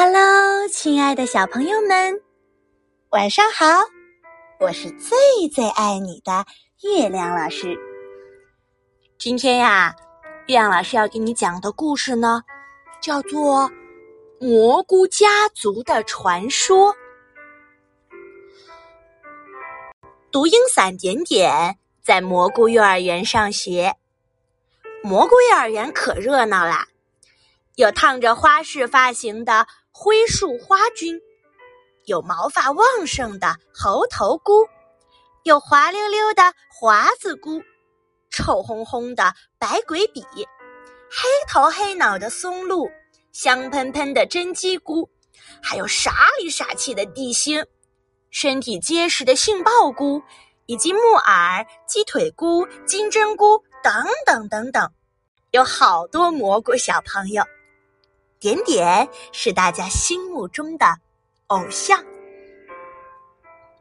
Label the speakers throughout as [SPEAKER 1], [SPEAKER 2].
[SPEAKER 1] Hello，亲爱的小朋友们，晚上好！我是最最爱你的月亮老师。今天呀，月亮老师要给你讲的故事呢，叫做《蘑菇家族的传说》。读音伞点点在蘑菇幼儿园上学，蘑菇幼儿园可热闹啦！有烫着花式发型的灰树花菌，有毛发旺盛的猴头菇，有滑溜溜的华子菇，臭烘烘的白鬼笔，黑头黑脑的松露，香喷喷的真鸡菇，还有傻里傻气的地心，身体结实的杏鲍菇，以及木耳、鸡腿菇、金针菇等等等等，有好多蘑菇小朋友。点点是大家心目中的偶像。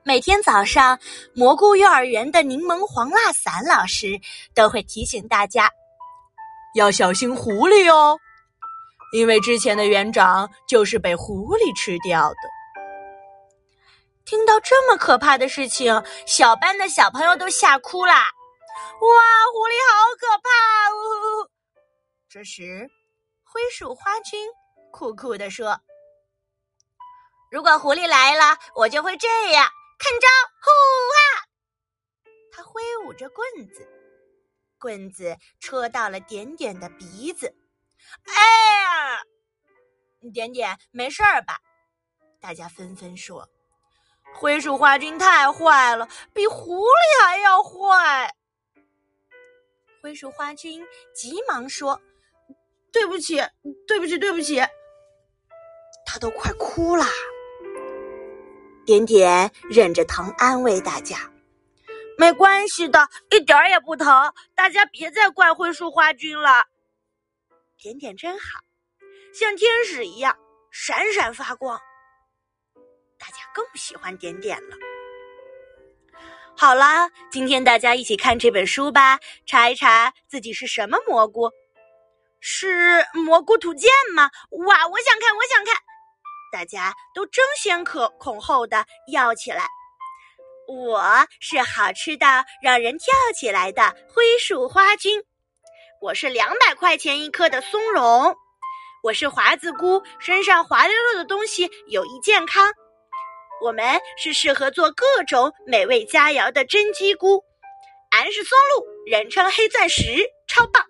[SPEAKER 1] 每天早上，蘑菇幼儿园的柠檬黄辣伞老师都会提醒大家要小心狐狸哦，因为之前的园长就是被狐狸吃掉的。听到这么可怕的事情，小班的小朋友都吓哭啦！哇，狐狸好可怕！呜！这时。灰树花菌酷酷地说：“如果狐狸来了，我就会这样，看招！呼哈！”他挥舞着棍子，棍子戳到了点点的鼻子。哎呀，点点没事儿吧？大家纷纷说：“灰树花菌太坏了，比狐狸还要坏。”灰树花菌急忙说。对不起，对不起，对不起，他都快哭了。点点忍着疼安慰大家：“没关系的，一点儿也不疼。大家别再怪灰树花菌了。”点点真好，像天使一样闪闪发光。大家更喜欢点点了。好啦，今天大家一起看这本书吧，查一查自己是什么蘑菇。是蘑菇图鉴吗？哇，我想看，我想看！大家都争先可恐后的要起来。我是好吃到让人跳起来的灰树花菌，我是两百块钱一颗的松茸，我是华子菇，身上滑溜溜的东西有益健康。我们是适合做各种美味佳肴的真鸡菇，俺是松露，人称黑钻石，超棒。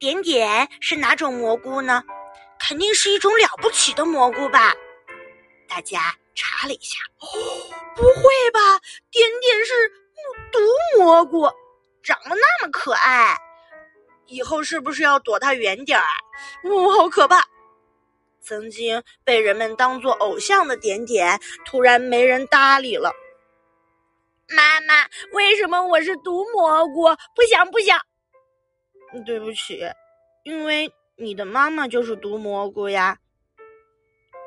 [SPEAKER 1] 点点是哪种蘑菇呢？肯定是一种了不起的蘑菇吧？大家查了一下，哦，不会吧？点点是毒蘑菇，长得那么可爱，以后是不是要躲它远点儿？哦，好可怕！曾经被人们当做偶像的点点，突然没人搭理了。妈妈，为什么我是毒蘑菇？不想，不想。对不起，因为你的妈妈就是毒蘑菇呀。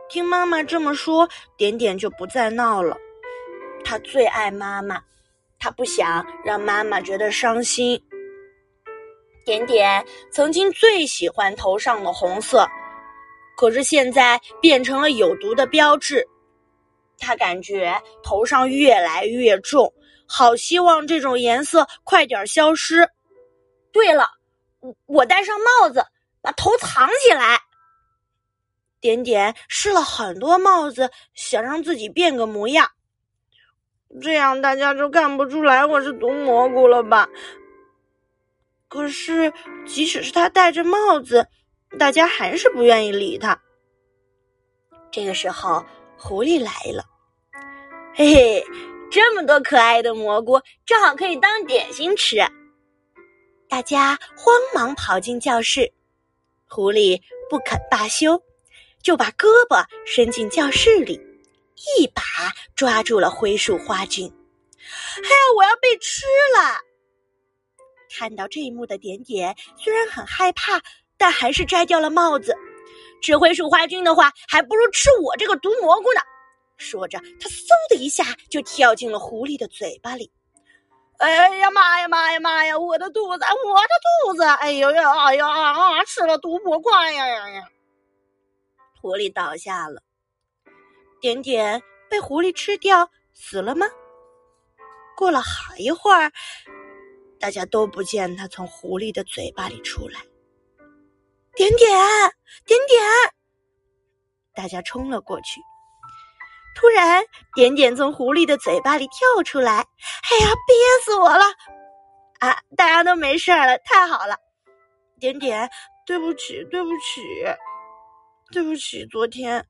[SPEAKER 1] 听妈妈这么说，点点就不再闹了。他最爱妈妈，他不想让妈妈觉得伤心。点点曾经最喜欢头上的红色，可是现在变成了有毒的标志。他感觉头上越来越重，好希望这种颜色快点消失。对了。我戴上帽子，把头藏起来。点点试了很多帽子，想让自己变个模样，这样大家就看不出来我是毒蘑菇了吧？可是，即使是他戴着帽子，大家还是不愿意理他。这个时候，狐狸来了，嘿嘿，这么多可爱的蘑菇，正好可以当点心吃。大家慌忙跑进教室，狐狸不肯罢休，就把胳膊伸进教室里，一把抓住了灰树花菌。哎呀，我要被吃了！看到这一幕的点点虽然很害怕，但还是摘掉了帽子。吃灰树花菌的话，还不如吃我这个毒蘑菇呢。说着，他嗖的一下就跳进了狐狸的嘴巴里。哎呀妈呀妈呀妈呀！我的肚子，我的肚子！哎呦呦，哎呀啊啊！吃了毒蘑菇呀呀呀！狐狸倒下了。点点被狐狸吃掉，死了吗？过了好一会儿，大家都不见它从狐狸的嘴巴里出来。点点，点点，大家冲了过去。突然，点点从狐狸的嘴巴里跳出来。哎呀，憋死我了！啊，大家都没事了，太好了。点点，对不起，对不起，对不起，昨天。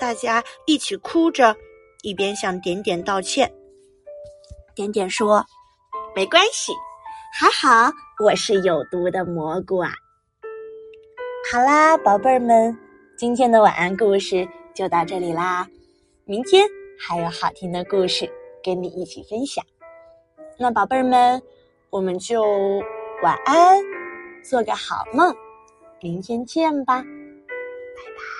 [SPEAKER 1] 大家一起哭着，一边向点点道歉。点点说：“没关系，还好我是有毒的蘑菇啊。”好啦，宝贝儿们，今天的晚安故事就到这里啦。明天还有好听的故事跟你一起分享。那宝贝儿们，我们就晚安，做个好梦，明天见吧。拜拜